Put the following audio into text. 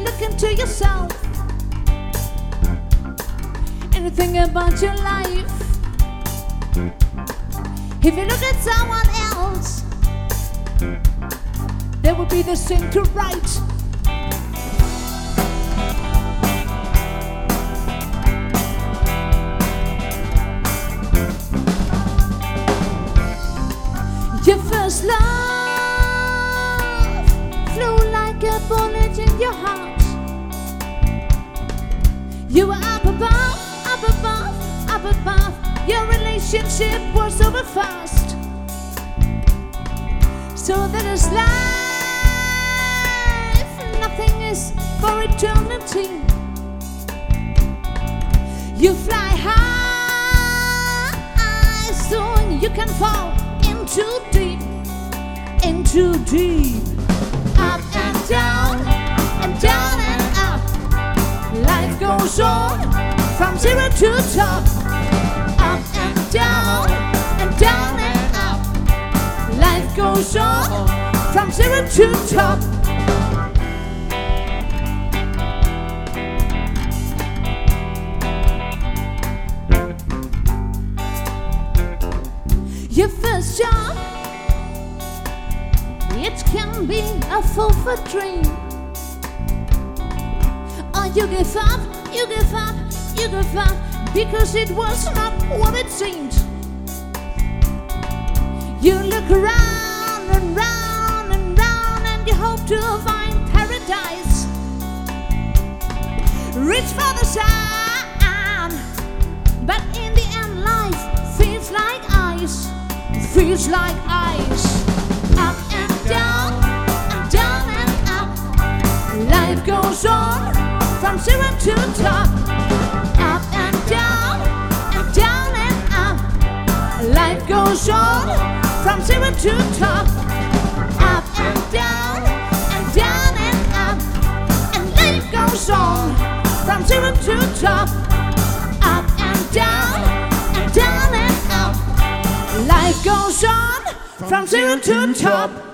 look into yourself and think about your life, if you look at someone else, there will be the thing to write. You were up above, up above, up above. Your relationship was over fast. So that is life, nothing is for eternity. You fly high, so you can fall into deep, into deep. On from zero to top. Up and down, and down and up. Life goes on from zero to top. Your first job, it can be a fulfilled dream. Or you give up, you give up, you give up because it was not what it seemed. You look around and round and round and you hope to find paradise. Reach for the sun, but in the end, life feels like ice, feels like ice. From zero to top. Up and down, and down and up. Life goes on from zero to top. Up and down, and down and up. And life goes on from zero to top. Up and down, and down and up. Life goes on from zero to top.